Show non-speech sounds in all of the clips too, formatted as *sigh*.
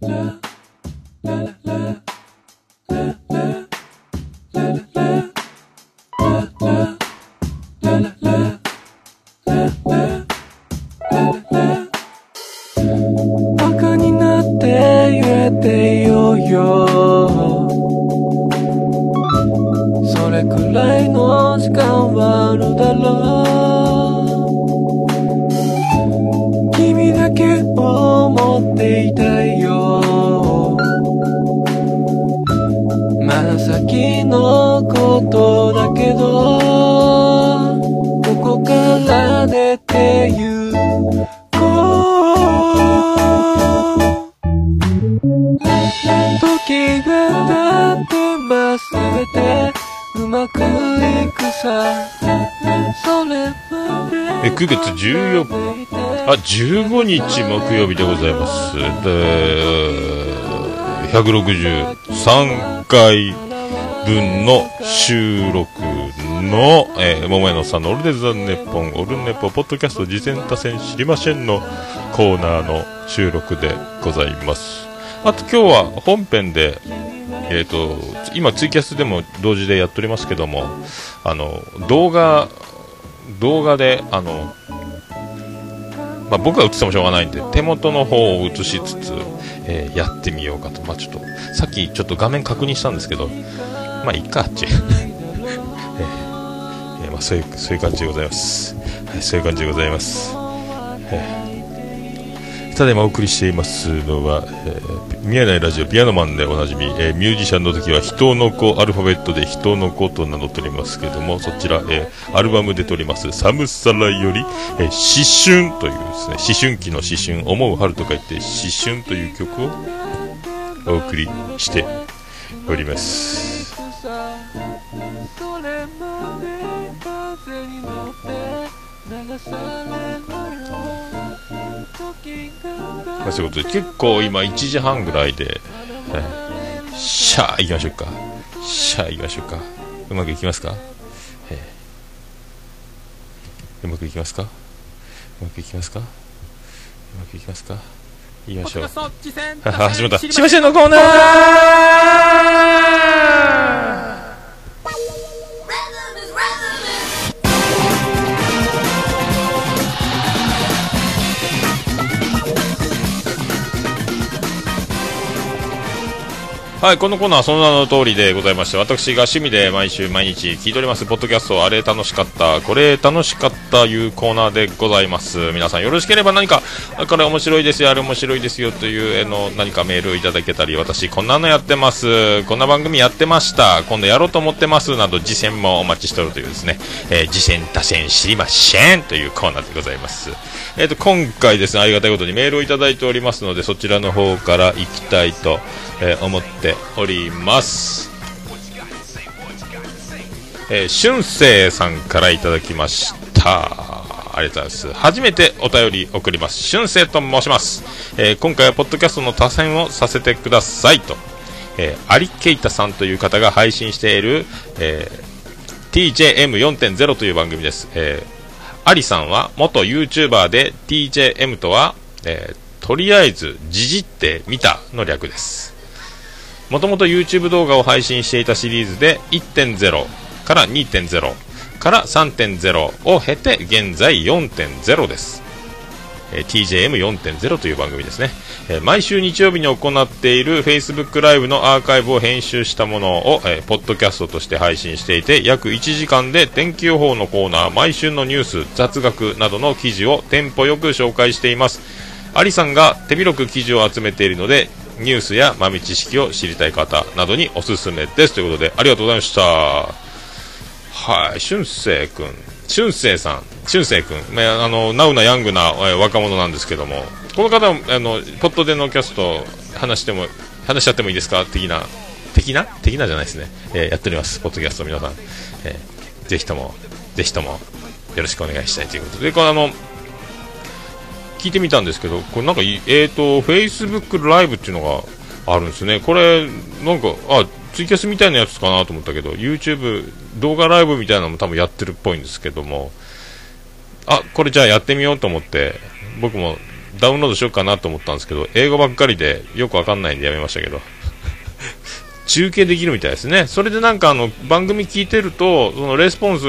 バえ9月14あ15日木曜日でございますで163回分の収録の、えー、桃屋のさんのオルデザンネポン、オルネポ、ポッドキャスト、事前多戦知りませんのコーナーの収録でございます。あと今日は本編で、えっ、と、今ツイキャスでも同時でやっておりますけども、あの、動画、動画で、あの、まあ、僕が映ってもしょうがないんで、手元の方を映しつつ、えーやってみようかと。まあ、ちょっと、さっきちょっと画面確認したんですけど、まあ、いっか、あっち。*laughs* えーえーまあ、そういう、そういう感じでございます。はい、そういう感じでございます。えーただいまお送りしていますのは、えー、宮内ラジオピアノマンでおなじみ、えーミュージシャンの時は人の子アルファベットで人の子と名乗っておりますけどもそちら、えーアルバムで撮ります寒さらより、えー思春というですね思春期の思春思う春と書いて思春という曲をお送りしております。流されろよまあ、そういうことで結構今1時半ぐらいで、えーシャー行きましょうか。シャー行きましょうか。うまくいきますか、えー。うまくいきますか？うまくいきますか？うまくいきますか？言いましょう。*laughs* 始まった。しましんのコーナーはい、このコーナーはその名の通りでございまして、私が趣味で毎週毎日聞いております、ポッドキャスト、あれ楽しかった、これ楽しかったいうコーナーでございます。皆さんよろしければ何か、これ面白いですよ、あれ面白いですよという、あの、何かメールをいただけたり、私こんなのやってます、こんな番組やってました、今度やろうと思ってます、など、次戦もお待ちしておるというですね、えー、次戦、打線知りませんというコーナーでございます。えっ、と、今回ですね、ありがたいことにメールをいただいておりますので、そちらの方から行きたいと、えー思っております。えー、春生さんからいただきました。ありがとうございます。初めてお便り送ります。春生と申します。えー今回はポッドキャストの多選をさせてくださいと。えー、アリケイタさんという方が配信している、えー TJM4.0 という番組です。えー、アリさんは元 YouTuber で TJM とは、えーとりあえず、じじってみたの略です。もともと YouTube 動画を配信していたシリーズで1.0から2.0から3.0を経て現在4.0です。えー TJM4.0 という番組ですね、えー毎週日曜日に行っている Facebook ライブのアーカイブを編集したものを、えーポッドキャストとして配信していて約1時間で天気予報のコーナー毎週のニュース雑学などの記事をテンポよく紹介しています。アリさんが手広く記事を集めているのでニュースや豆知識を知りたい方などにおすすめです。ということでありがとうございました。はい俊生君。俊生さん。俊生君、ね、あのナウなヤングな、え若者なんですけども。この方あのポットでのキャスト話しても話しちゃってもいいですか？的な。的な？的なじゃないですね、えーやっております。ポッドキャスト皆さん、えーぜひともぜひともよろしくお願いしたいということで。これあの聞いてみたんですけど、これなんかい、えーと、Facebook ライブっていうのがあるんですね。これ、なんか、あ、ツイキャスみたいなやつかなと思ったけど、YouTube 動画ライブみたいなのも多分やってるっぽいんですけども、あ、これじゃあやってみようと思って、僕もダウンロードしようかなと思ったんですけど、英語ばっかりでよくわかんないんでやめましたけど。*laughs* 中継できるみたいですね。それでなんかあの番組聞いてると、そのレスポンス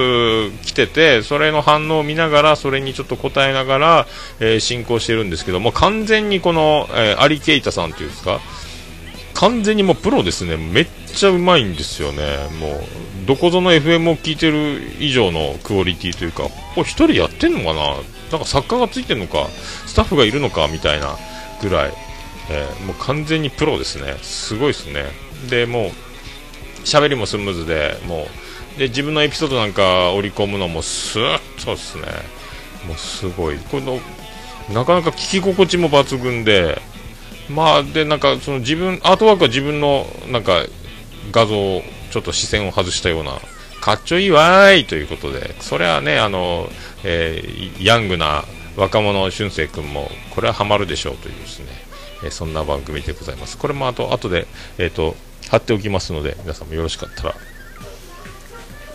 来てて、それの反応を見ながら、それにちょっと答えながら、えー、進行してるんですけども、完全にこの、えー、アリケイタさんっていうんですか、完全にもうプロですね。めっちゃうまいんですよね。もう、どこぞの FM を聞いてる以上のクオリティというか、これ一人やってんのかな？なんか作家がついてんのか、スタッフがいるのかみたいなぐらい、えー、もう完全にプロですね。すごいですね。でもう喋りもスムーズでもうで自分のエピソードなんか織り込むのもスーッとですねもうすごいこのなかなか聞き心地も抜群でまあでなんかその自分アートワークは自分のなんか画像をちょっと視線を外したようなかっちょいいわーいということでそれはねあの、えー、ヤングな若者俊生君もこれはハマるでしょうというですねえそんな番組でございます。これもあと後で、えーと、貼っておきますので、皆さんもよろしかったら。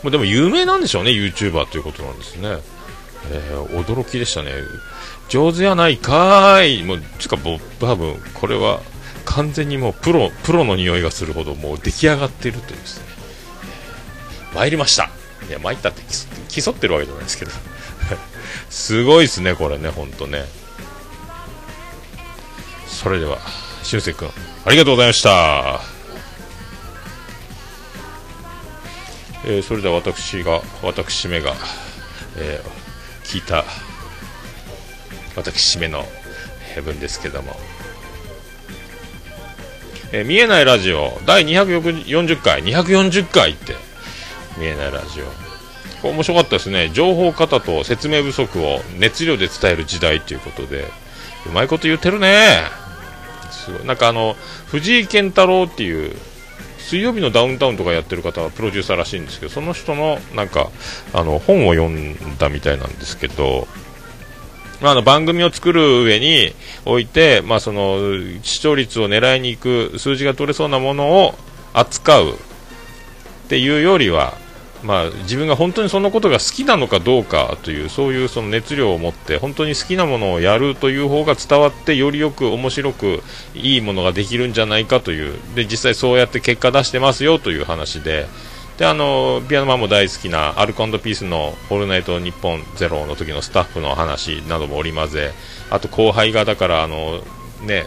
もうでも有名なんでしょうね、YouTuber ということなんですね。えー、驚きでしたね。上手やないかーい。もう、つか、もう、多分、これは、完全にもう、プロ、プロの匂いがするほど、もう出来上がっているというですね。参りました。いや、参ったって競ってるわけじゃないですけど。*laughs* すごいですね、これね、ほんとね。それではしゅんせい君ありがとうございました、えー、それでは私が私めが、えー、聞いた私締めの文ですけども、えー、見えないラジオ第240回240回って見えないラジオ。これ面白かったですね。情報型と説明不足を熱量で伝える時代ということで。うまいこと言ってるね。すごい。なんかあの藤井健太郎っていう水曜日のダウンタウンとかやってる方はプロデューサーらしいんですけどその人のなんかあの本を読んだみたいなんですけど、まあ、あの番組を作る上において、まあ、その視聴率を狙いに行く数字が取れそうなものを扱う。っていうよりはまあ、自分が本当にそのことが好きなのかどうかというそういうその熱量を持って本当に好きなものをやるという方が伝わってよりよく面白くいいものができるんじゃないかという。で実際そうやって結果出してますよという話でであのピアノマンも大好きなアルコピースの「オールナイトニッポンゼロの時のスタッフの話なども織り交ぜ。あと後輩がだからあのね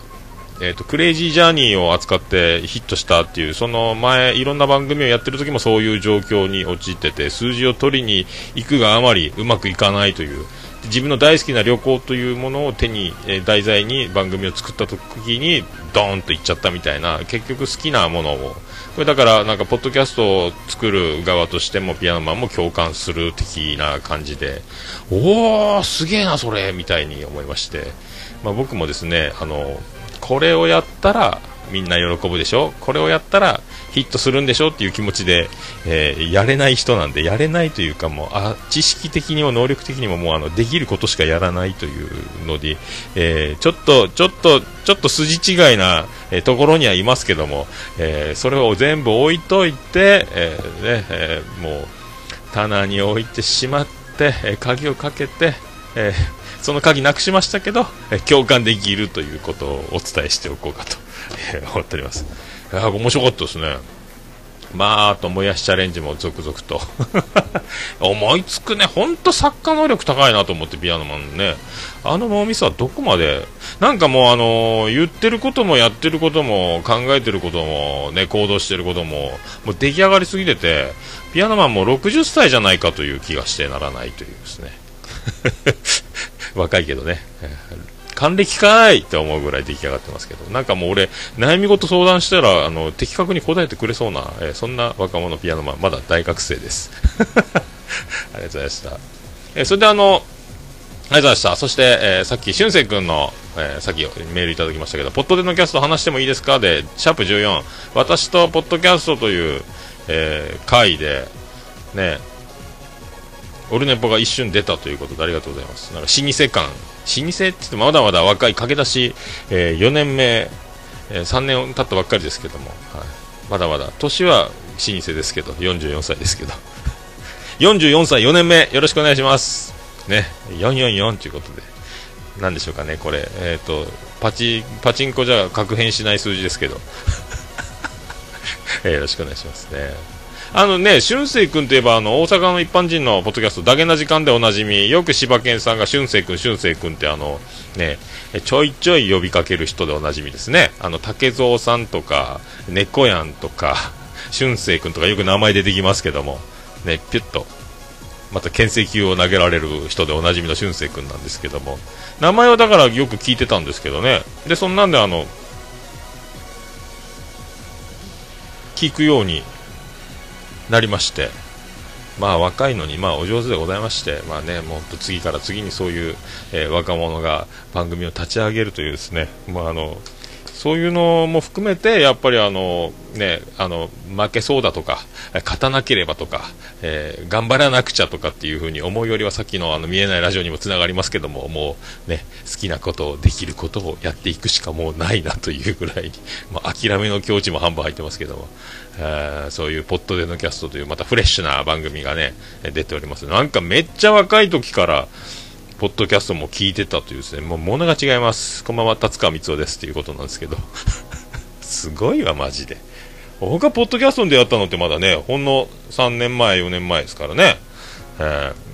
えーと、クレイジージャーニーを扱ってヒットしたっていうその前いろんな番組をやってる時もそういう状況に陥ってて数字を取りに行くがあまりうまくいかないという自分の大好きな旅行というものを手に、えー、題材に番組を作った時にドーンといっちゃったみたいな結局好きなものを。これだからなんかポッドキャストを作る側としてもピアノマンも共感する的な感じでおおすげえなそれみたいに思いまして、まあ、僕もですねあのこれをやったらみんな喜ぶでしょ？これをやったらヒットするんでしょ？っていう気持ちで、えー、やれない人なんでやれないというかもうあ知識的にも能力的にももうあのできることしかやらないというので、えー、ちょっとちょっとちょっと筋違いな、えー、ところにはいますけども、えそれを全部置いといて、えねえもう棚に置いてしまって、え鍵をかけて、えーその鍵なくしましたけど、え共感できるということをお伝えしておこうかと、え思っております。いや面白かったですね。まあ、あと、もやしチャレンジも続々と *laughs* 思いつくね、ほんと作家能力高いなと思って、ピアノマンね。あの脳みそはどこまで、なんかもう、あのー、言ってることもやってることも、考えてることも、ね、行動してることも、もう出来上がりすぎてて、ピアノマンも60歳じゃないかという気がしてならないというですね。若いけどね。還暦かーいって思うぐらい出来上がってますけど、なんかもう俺、悩み事相談したら、あの、的確に答えてくれそうな、えー、そんな若者ピアノマン、まだ大学生です。*laughs* ありがとうございました。えー、それであの、ありがとうございました。そして、えー、さっき、しゅんせい君の、えー、さっきメールいただきましたけど、ポッドでのキャスト話してもいいですか？で、シャープ14、私とポッドキャストという、えー、回で、ね、オルネポが一瞬出たということでありがとうございます。なんか老舗感、老舗って言ってもまだまだ若い駆け出し、えー、4年目、えー、3年経ったばっかりですけども、はい、まだまだ、年は老舗ですけど、44歳ですけど、44歳4年目、よろしくお願いします。ね、444ということで、なんでしょうかね、これ、えっ、と、パチ、パチンコじゃ確変しない数字ですけど、*laughs* えーよろしくお願いしますね。あのね、俊生君といえば、あの、大阪の一般人のポッドキャスト、だけな時間でおなじみ、よく柴犬さんが俊生君、俊生君ってあの、ね、ちょいちょい呼びかける人でおなじみですね。あの、竹蔵さんとか、猫やんとか、俊生君とかよく名前出てきますけども、ね、ピュッと、また牽制球を投げられる人でおなじみの俊生君なんですけども、名前はだからよく聞いてたんですけどね。で、そんなんであの、聞くようになりまして、まあ若いのにまあお上手でございまして、まあね、もっと次から次にそういう、えー若者が番組を立ち上げるというですね、まああの、そういうのも含めて、やっぱりあの、ね、あの、負けそうだとか、勝たなければとか、えー頑張らなくちゃとかっていうふうに思うよりはさっきのあの見えないラジオにもつながりますけども、もうね、好きなことをできることをやっていくしかもうないなというぐらいに、*laughs* まあ、諦めの境地も半分入ってますけども、えーそういうポッドでのキャストというまたフレッシュな番組がね、出ております。なんかめっちゃ若い時から、ポッドキャストも聞いてたというですね、もう物が違います。こんばんは、達川光雄ですということなんですけど。*laughs* すごいわ、マジで。僕がポッドキャストでやったのってまだね、ほんの3年前、4年前ですからね。えー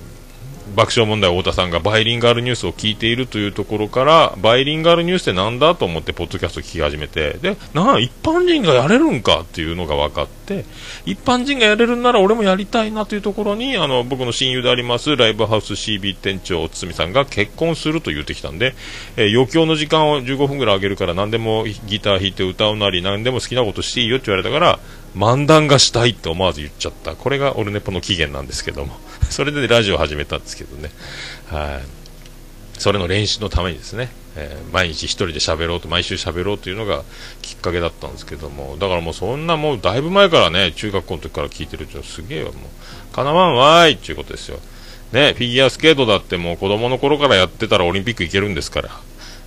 爆笑問題太田さんがバイリンガルニュースを聞いているというところから、バイリンガルニュースってなんだと思って、ポッドキャスト聞き始めて、で、なあ、一般人がやれるんかっていうのが分かって、一般人がやれるんなら俺もやりたいなというところに、あの、僕の親友であります、ライブハウス CB 店長、堤さんが結婚すると言ってきたんで、えー余興の時間を15分ぐらいあげるから、何でもギター弾いて歌うなり、何でも好きなことしていいよって言われたから、漫談がしたいって思わず言っちゃった。これがオルネポの起源なんですけども。*laughs* それでラジオを始めたんですけどね。はい。それの練習のためにですね、えー毎日一人で喋ろうと、毎週喋ろうというのがきっかけだったんですけども、だからもうそんなもうだいぶ前からね、中学校の時から聞いてるっていうのはすげえわ、もう、かなわんわーいっていうことですよ。ね、フィギュアスケートだってもう子供の頃からやってたらオリンピック行けるんですから。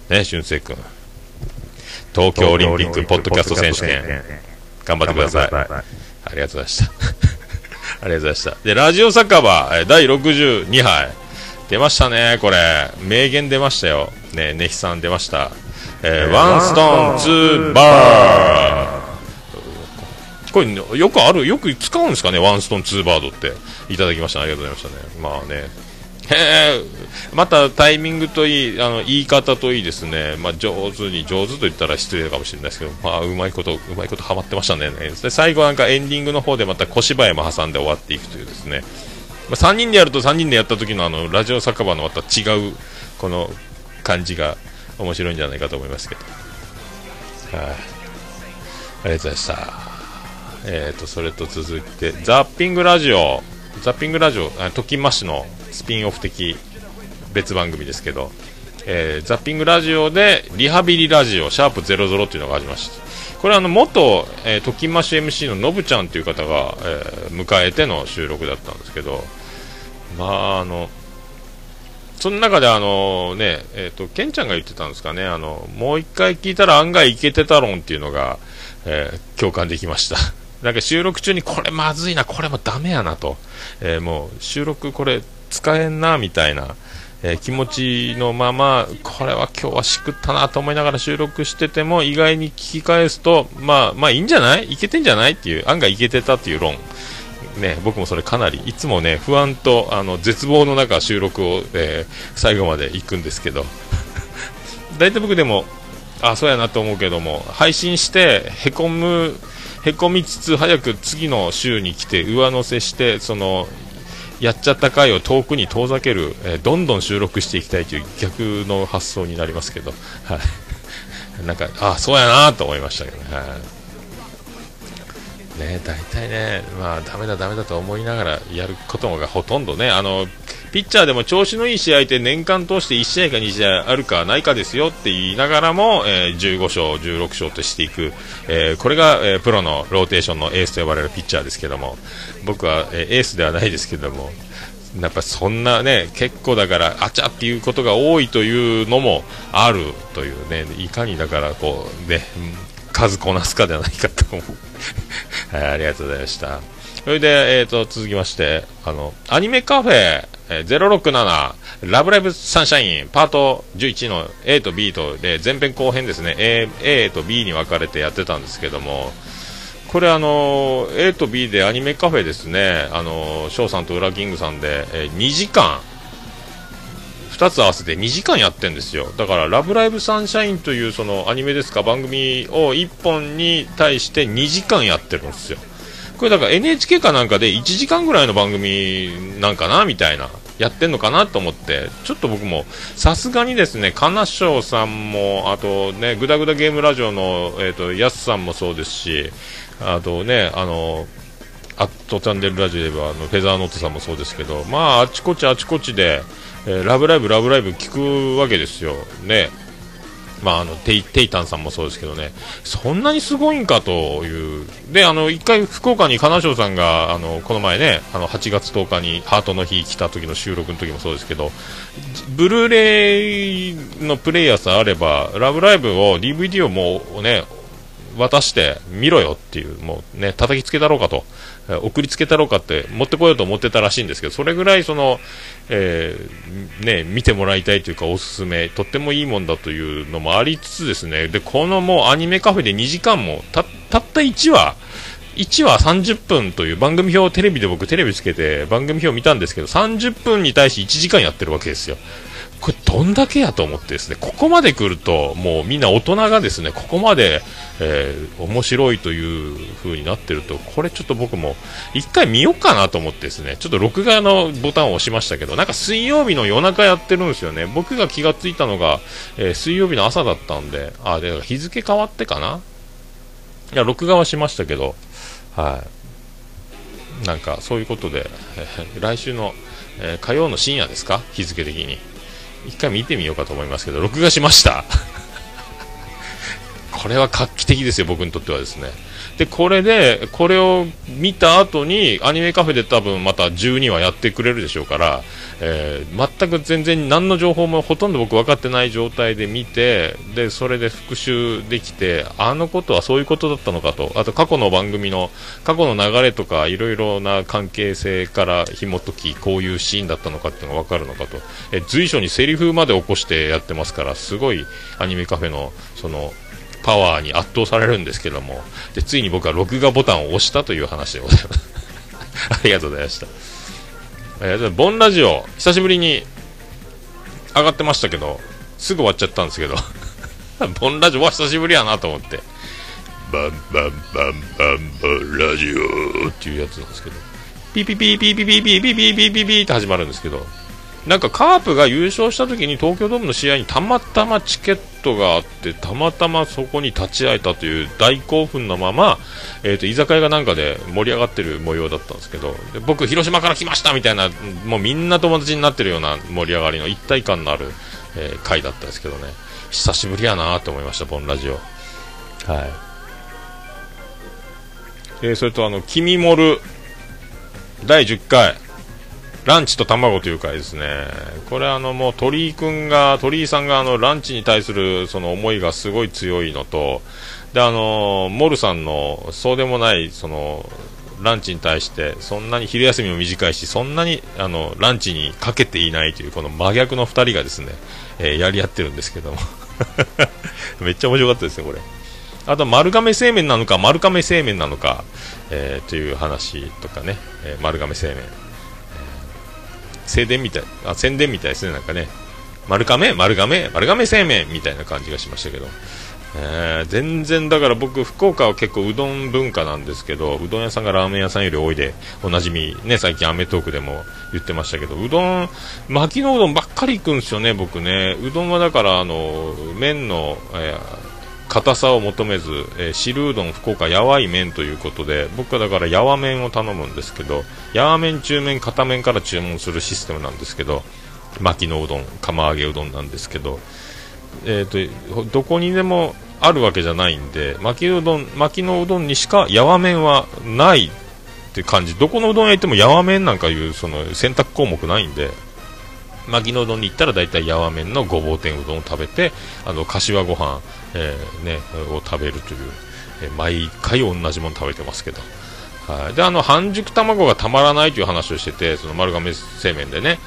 ね、俊生君。東京オリンピックポッドキャスト選手権、頑張ってください。ありがとうございました。ありがとうございました。で、ラジオ酒場、えー第62杯。出ましたね、これ。名言出ましたよ。ね、ネヒさん出ました。えーワンストーン、ツーバー。これ、よくある、よく使うんですかね、ワンストーン、ツーバードって。いただきました。ありがとうございましたね。まあね。へえ、またタイミングといい、あの、言い方といいですね。まあ、上手に、上手と言ったら失礼かもしれないですけど、まあ、うまいこと、うまいことハマってましたね。で、最後なんかエンディングの方でまた小芝居も挟んで終わっていくというですね。まあ、3人でやると3人でやった時のあの、ラジオ酒場のまた違う、この感じが面白いんじゃないかと思いますけど。はい、ありがとうございました。えーと、それと続いて、ザッピングラジオ、ザッピングラジオ、あトキマシのスピンオフ的別番組ですけど、えーザッピングラジオでリハビリラジオ、シャープ00っていうのがありました。これはあの元、えー、トキマシ MC ののぶちゃんという方が、えー迎えての収録だったんですけど、まああの、その中であのね、えっ、と、ケンちゃんが言ってたんですかね、あの、もう一回聞いたら案外いけてた論っていうのが、えー共感できました。*laughs* なんか収録中にこれまずいな、これもダメやなと、えーもう収録これ使えんな、みたいな、えー気持ちのまま、これは今日はしくったなと思いながら収録してても、意外に聞き返すと、まあ、まあいいんじゃない？いけてんじゃない？っていう、案外いけてたっていう論。ね、僕もそれかなり、いつもね、不安とあの絶望の中、収録を、えー最後まで行くんですけど、*laughs* 大体僕でも、あ、そうやなと思うけども、配信して、へこむ、へこみつつ、早く次の週に来て、上乗せして、その、やっちゃった回を遠くに遠ざける、えーどんどん収録していきたいという逆の発想になりますけど、はい。*laughs* なんか、あ、そうやなと思いましたけどね。はいね、大体ね、まあ、ダメだ、ダメだと思いながらやることがほとんどね、あの、ピッチャーでも調子のいい試合って年間通して1試合か2試合あるかないかですよって言いながらも、えー15勝、16勝としていく、えーこれが、えープロのローテーションのエースと呼ばれるピッチャーですけども、僕は、えエースではないですけども、やっぱそんなね、結構だから、あちゃっていうことが多いというのもあるというね、いかにだからこう、ね、数こなすかではないかと思う。はい、ありがとうございました。それで、えー、と続きましてあのアニメカフェ、えー、067ラブライブサンシャインパート11の A と B とで前編後編ですね A, A と B に分かれてやってたんですけどもこれあの A と B でアニメカフェですねあの翔さんとウラキングさんで、えー、2時間2つ合わせて2時間やってんですよ。だから「ラブライブサンシャイン」というそのアニメですか番組を1本に対して2時間やってるんですよ。これだから NHK かなんかで1時間ぐらいの番組なんかなみたいなやってんのかなと思って。ちょっと僕もさすがにですね金賞さんもあとねグダグダゲームラジオのえっ、ー、とやすさんもそうですしあとねあのアットチャンネルラジオではあのフェザーノートさんもそうですけどまああちこちあちこちでえー、ラブライブ、ラブライブ聞くわけですよ。ね。まあ、あのテイテイタンさんもそうですけどね、そんなにすごいんかという、で、あの一回、福岡に金賞さんがあのこの前ね、あの8月10日にハートの日来た時の収録の時もそうですけど、ブルーレイのプレイヤーさえあれば、ラブライブを DVD をもうね、渡して見ろよっていう、もうね、叩きつけたろうかと、送りつけたろうかって持ってこようと思ってたらしいんですけど、それぐらいその、えー、ね、見てもらいたいというかおすすめ、とってもいいもんだというのもありつつですね、で、このもうアニメカフェで2時間も、た、たった1話、1話30分という番組表をテレビで僕テレビつけて番組表を見たんですけど30分に対して1時間やってるわけですよ。これどんだけやと思ってですね、ここまで来ると、もうみんな大人がですね、ここまで、えー、面白いという風になってると、これちょっと僕も一回見ようかなと思ってですね、ちょっと録画のボタンを押しましたけど、なんか水曜日の夜中やってるんですよね。僕が気がついたのが、えー、水曜日の朝だったんで、あ、で、日付変わってかな？いや、録画はしましたけど、はい。なんか、そういうことで、えー、来週の、え火曜の深夜ですか？日付的に。一回見てみようかと思いますけど、録画しました。*laughs* これは画期的ですよ、僕にとってはですね。で、これで、これを見た後に、アニメカフェで多分また12話やってくれるでしょうから、えー、全く全然何の情報もほとんど僕分かってない状態で見て、で、それで復習できて、あのことはそういうことだったのかと、あと過去の番組の、過去の流れとか、いろいろな関係性から紐解き、こういうシーンだったのかっていうのが分かるのかと、え随所にセリフまで起こしてやってますから、すごいアニメカフェの、その、パワーに圧倒されるんですけども、で、ついに僕は録画ボタンを押したという話でございます。*laughs* ありがとうございました。えー、ボンラジオ、久しぶりに上がってましたけど、すぐ終わっちゃったんですけど、*laughs* ボンラジオは久しぶりやなと思って、バンバンバンバンボンラジオ。っていうやつなんですけど、ピピピピピピピピピピピピって始まるんですけど、なんかカープが優勝した時に東京ドームの試合にたまたまチケットがあってたまたまそこに立ち会えたという大興奮のまま、えーと、居酒屋がなんかで盛り上がってる模様だったんですけどで僕、広島から来ましたみたいなもうみんな友達になってるような盛り上がりの一体感のある、えー、回だったんですけどね。久しぶりやなと思いました、ボンラジオ。はい。えー、それとあの「君もる」第10回ランチと卵という回ですね。これあのもう鳥居くんが、鳥居さんがあのランチに対するその思いがすごい強いのと、であの、モルさんのそうでもないその、ランチに対してそんなに昼休みも短いしそんなにあのランチにかけていないというこの真逆の2人がですね、えー、やり合ってるんですけども。*laughs* めっちゃ面白かったですねこれ。あと丸亀製麺なのか丸亀製麺なのか、えー、という話とかね、えー、丸亀製麺。宣伝みたい、あ、宣伝みたいですね、なんかね。丸亀？丸亀？丸亀製麺みたいな感じがしましたけど。えー、全然だから僕、福岡は結構うどん文化なんですけど、うどん屋さんがラーメン屋さんより多いで、おなじみ、ね、最近アメトークでも言ってましたけど、うどん、巻きのうどんばっかり行くんですよね、僕ね。うどんはだから、あの、麺の、えー硬さを求めず、えー、汁うどん福岡やわい麺ということで僕はだからやわ麺を頼むんですけどやわ麺中麺片麺から注文するシステムなんですけど巻きのうどん釜揚げうどんなんですけど、えーと、どこにでもあるわけじゃないんで巻きうどん巻きのうどんにしかやわ麺はないって感じ。どこのうどん屋行ってもやわ麺なんかいうその選択項目ないんで。巻きのうどんに行ったら大体やわ麺のごぼう天うどんを食べてあの柏ご飯えー、ね、を食べるという、えー、毎回同じもの食べてますけど。はい、であの半熟卵がたまらないという話をしててその丸亀製麺でね、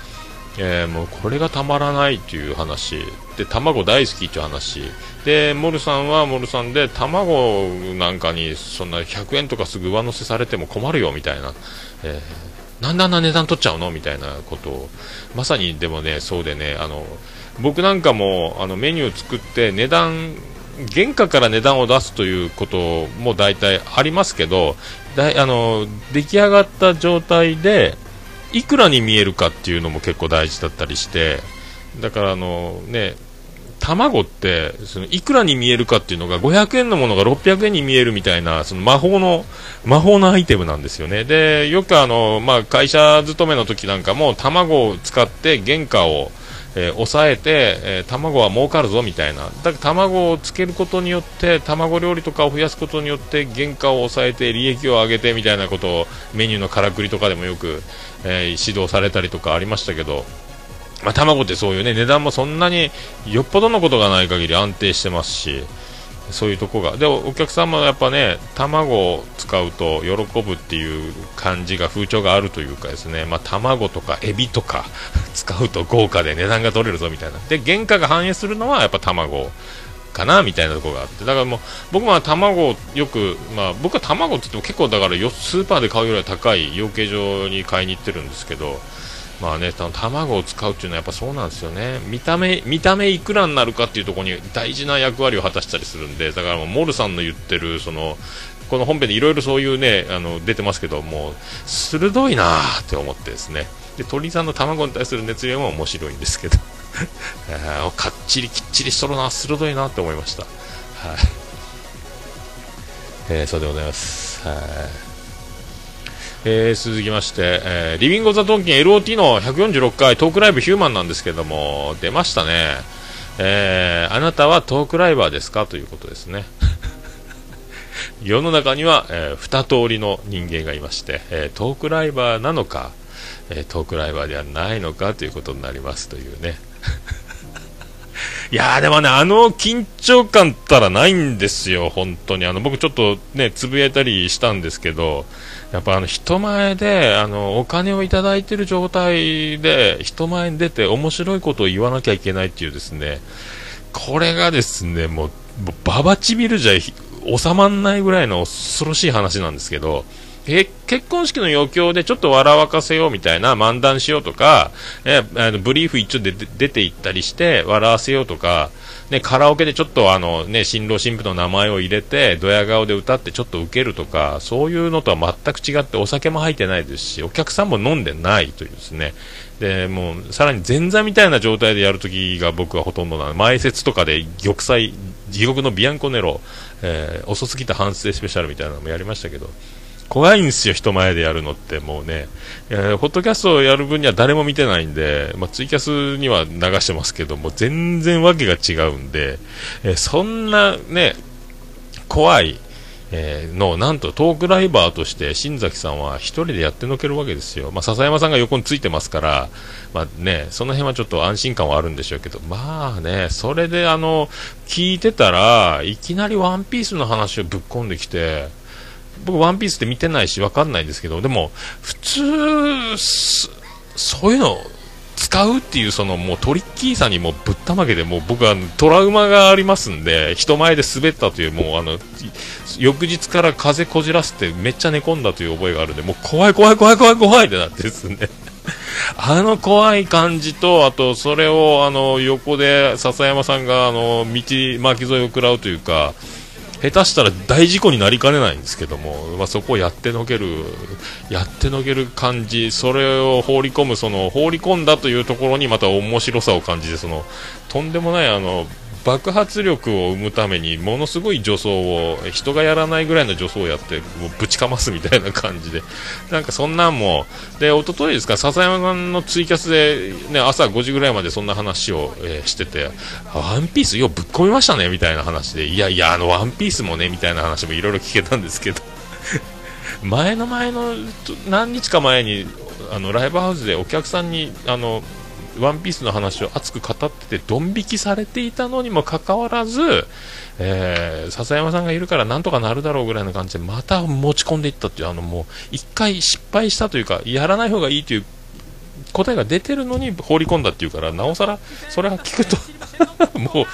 えー、もうこれがたまらないという話。で卵大好きという話。でモルさんはモルさんで卵なんかにそんな100円とかすぐ上乗せされても困るよみたいな、えー、なんであんな値段取っちゃうの？みたいなことを。まさにでもねそうでねあの僕なんかもあのメニュー作って値段原価から値段を出すということも大体ありますけどだあの出来上がった状態でいくらに見えるかっていうのも結構大事だったりしてだからあのね卵ってそのいくらに見えるかっていうのが500円のものが600円に見えるみたいなその魔法の魔法のアイテムなんですよね。でよくあの、まあ、会社勤めの時なんかも卵を使って原価をえー、抑えて、えー、卵は儲かるぞみたいな。だから卵をつけることによって卵料理とかを増やすことによって原価を抑えて利益を上げてみたいなことをメニューのからくりとかでもよく、えー、指導されたりとかありましたけど、まあ、卵ってそういうね値段もそんなによっぽどのことがない限り安定してますしそういうとこが。でお客さんもやっぱね卵を使うと喜ぶっていう感じが風潮があるというかですね、まあ、卵とかエビとか *laughs* 使うと豪華で値段が取れるぞみたいな。で原価が反映するのはやっぱ卵かなみたいなところがあって。だからもう僕は卵よく、まあ、僕は卵って言っても結構だからスーパーで買うよりは高い養鶏場に買いに行ってるんですけどまあね、卵を使うっていうのはやっぱそうなんですよね。見た目、見た目いくらになるかっていうところに大事な役割を果たしたりするんで、だからもうモルさんの言ってる、その、この本編でいろいろそういうね、あの、出てますけど、もう、鋭いなーって思ってですね。で、鳥さんの卵に対する熱量も面白いんですけど、*laughs* かっちりきっちりしとるな、鋭いなって思いました。はい。えー、そうでございます。はい。えー、続きまして、えー、リビング・ザ・ドンキン LOT の146回トークライブヒューマンなんですけども、出ましたね。えー、あなたはトークライバーですか？ということですね。*laughs* 世の中には、えー、二通りの人間がいまして、えー、トークライバーなのか、えー、トークライバーではないのかということになりますというね。いやーでもね、あの緊張感ったらないんですよ、本当に。あの、僕ちょっとね、つぶやいたりしたんですけど、やっぱあの人前であのお金をいただいてる状態で人前に出て面白いことを言わなきゃいけないっていうですねこれがですねもうババチビルじゃ収まらないぐらいの恐ろしい話なんですけど結婚式の余興でちょっと笑わかせようみたいな漫談しようとか、えあのブリーフ一応で出て行ったりして笑わせようとか、ね、カラオケでちょっとあの、ね、新郎新婦の名前を入れて、ドヤ顔で歌ってちょっとウケるとか、そういうのとは全く違って、お酒も入ってないですし、お客さんも飲んでないというですね、で、もう、さらに前座みたいな状態でやるときが僕はほとんどなの。前説とかで玉砕、地獄のビアンコネロ、えー、遅すぎた反省スペシャルみたいなのもやりましたけど、怖いんですよ、人前でやるのってもうね、えー、ホットキャストをやる分には誰も見てないんで、まあ、ツイキャスには流してますけども、全然わけが違うんで、えー、そんなね、怖い、えー、のなんとトークライバーとして新崎さんは1人でやってのけるわけですよ、まあ、笹山さんが横についてますから、まあね、その辺はちょっと安心感はあるんでしょうけど、まあね、それであの聞いてたらいきなりワンピースの話をぶっ込んできて、僕、ワンピースって見てないし、わかんないんですけど、でも、普通、そういうの、使うっていうそのもうトリッキーさにもぶったまげでもう僕はトラウマがありますんで人前で滑ったというもうあの翌日から風こじらせてめっちゃ寝込んだという覚えがあるんでもう怖い怖い怖い怖い怖いってなってですね。*laughs* あの怖い感じとあとそれをあの横で笹山さんがあの道巻き添えを食らうというか下手したら大事故になりかねないんですけども、まあ、そこをやってのける、やってのける感じ、それを放り込む、その放り込んだというところにまた面白さを感じて、そのとんでもないあの爆発力を生むためにものすごい助走を人がやらないぐらいの助走をやってもうぶちかますみたいな感じで。*laughs* なんかそんなんもで一昨日ですか笹山さんのツイキャスで、ね、朝5時ぐらいまでそんな話を、えー、しててワンピースようぶっ込みましたねみたいな話でいやいやあのワンピースもねみたいな話もいろいろ聞けたんですけど。*laughs* 前の前の何日か前にあのライブハウスでお客さんにあのワンピースの話を熱く語ってて、ドン引きされていたのにもかかわらず、えー、笹山さんがいるからなんとかなるだろうぐらいの感じで、また持ち込んでいったっていう、あのもう、一回失敗したというか、やらない方がいいという答えが出てるのに放り込んだっていうから、なおさら、*laughs* それは聞くと *laughs* もう、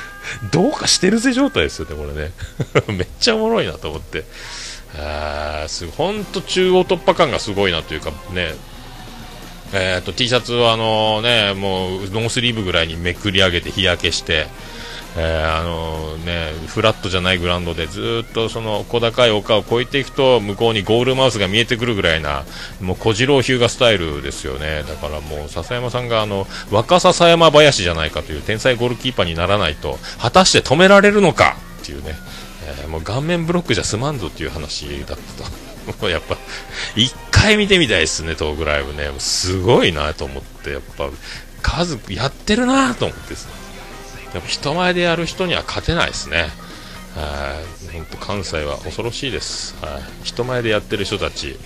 どうかしてるぜ状態ですよね、これね。*laughs* めっちゃおもろいなと思って。あす本当中央突破感がすごいなというかね、えーと、T シャツはあのねもうノースリーブぐらいにめくり上げて日焼けして、えー、あのねフラットじゃないグラウンドでずっとその小高い丘を越えていくと向こうにゴールマウスが見えてくるぐらいなもう小次郎日向スタイルですよね。だからもう笹山さんがあの若笹山林じゃないかという天才ゴールキーパーにならないと果たして止められるのか？っていうね。えー、もう顔面ブロックじゃ済まんぞっていう話だったと。*laughs* やっぱ1回見てみたいですねトークライブね。すごいなと思ってやっぱ数やってるなと思ってですねやっぱ人前でやる人には勝てないですね。本当関西は恐ろしいです、はい、人前でやってる人たち、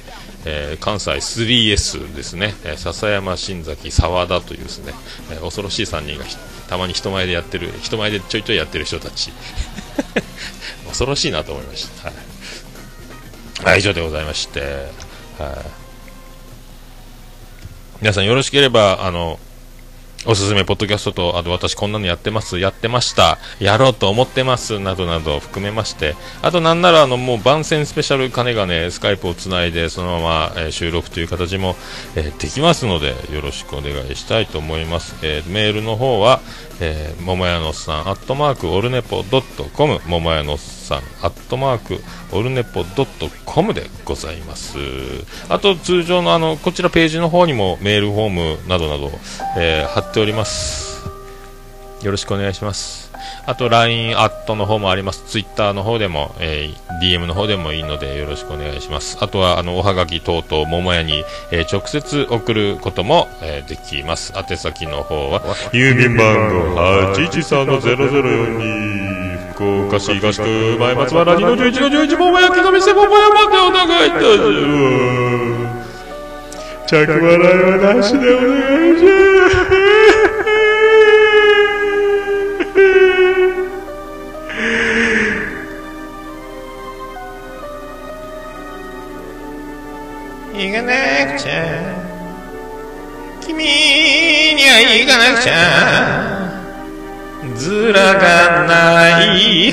えー、関西 3S ですね、えー、笹山、新崎、澤田というですね、えー、恐ろしい3人がたまに人前でやってる人前でちょいちょいやってる人たち。*laughs* 恐ろしいなと思いました。はい、以上でございまして、はい、皆さんよろしければ、あの、おすすめポッドキャストと、あと私こんなのやってます、やってました、やろうと思ってます、などなど含めまして、あとなんならあのもう番宣スペシャル金がね、スカイプをつないでそのまま、えー、収録という形も、えー、できますので、よろしくお願いしたいと思います。えー、メールの方は、えー、桃屋のさん、アットマーク、オルネポドットコム、桃屋のさん、アットマーク、オルネポドットコムでございます。あと、通常のあの、こちらページの方にもメールフォームなどなど、えー、貼っております。よろしくお願いします。あと LINE アットの方もあります。Twitter の方でも、えー、DM の方でもいいのでよろしくお願いします。あとは、あの、おはがき等々、桃屋に、えー、直接送ることも、えー、できます。宛先の方は、郵便番号813-0042、福岡市東区前松原2の11の11、桃屋木の店桃屋までお願いいたします。着払いはなしでお願いします。行かなくちゃ君には行かなくちゃずらがない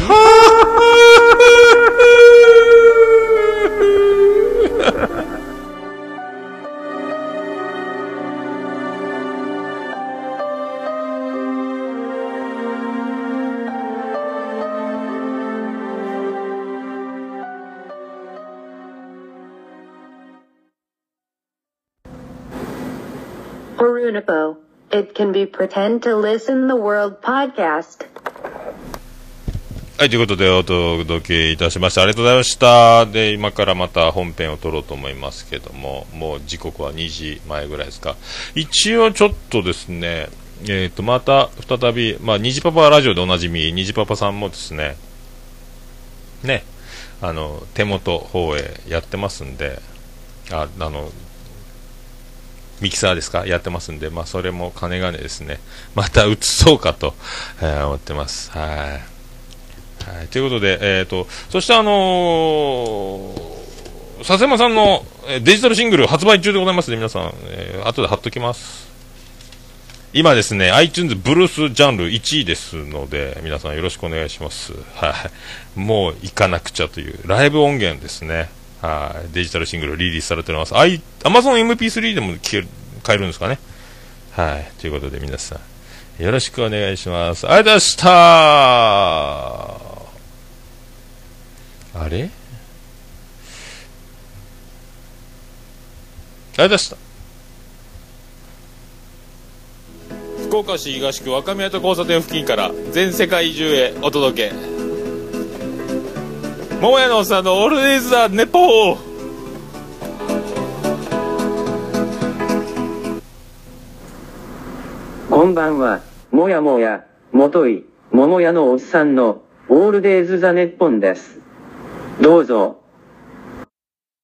ほはい、ということでお届けいたしました。ありがとうございました。で、今からまた本編を撮ろうと思いますけども、もう時刻は2時前ぐらいですか。一応ちょっとですね、えっ、ー、と、また再び、まあ、虹パパラジオでおなじみ、虹パパさんもですね、ね、あの、手元方へやってますんで、あ、あの、ミキサーですか？やってますんで、まあ、それも金がねですね、また移そうかと、えー、思ってます。はい。はい、ということで、えっ、ー、と、そしてあのー、佐世間さんのデジタルシングル発売中でございますの、で、皆さん、えー、後で貼っときます。今ですね、iTunes ブルースジャンル1位ですので、皆さんよろしくお願いします。はい。もう行かなくちゃというライブ音源ですね。はい、デジタルシングルリリースされております。アマゾン MP3 でも聞ける、買えるんですかね？はい、ということで皆さん、よろしくお願いします。ありがとうございましたあれ？ありがとうございました。福岡市東区若宮と交差点付近から全世界中へお届け。桃屋のおっさんのオールディーズ・ザ・ネポーこんばんは、もやもや、もとい、桃屋のおっさんの、オールデイズ・ザ・ネッポンです。どうぞ。